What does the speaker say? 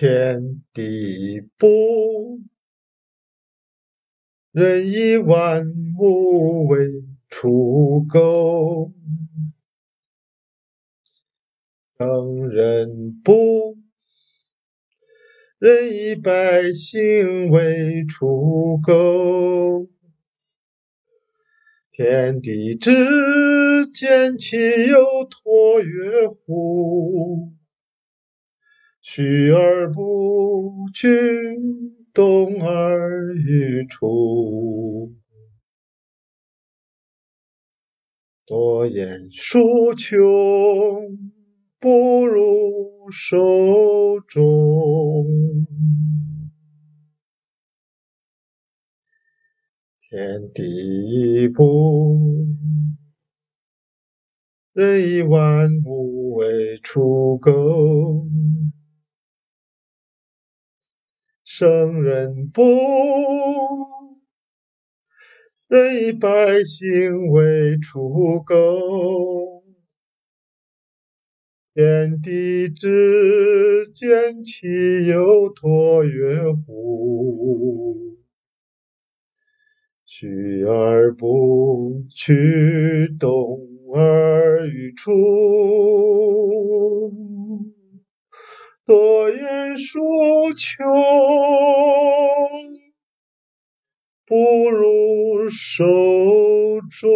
天地不，仁以万物为刍狗；圣人不，仁以百姓为刍狗。天地之间，其有橐越乎？去而不居，动而愈出。多言数穷，不如守中。天地不，任以万物为刍狗。圣人不，仁以百姓为刍狗。天地之间，其有橐越乎？去而不去，动而愈出。多言数穷，不如守中。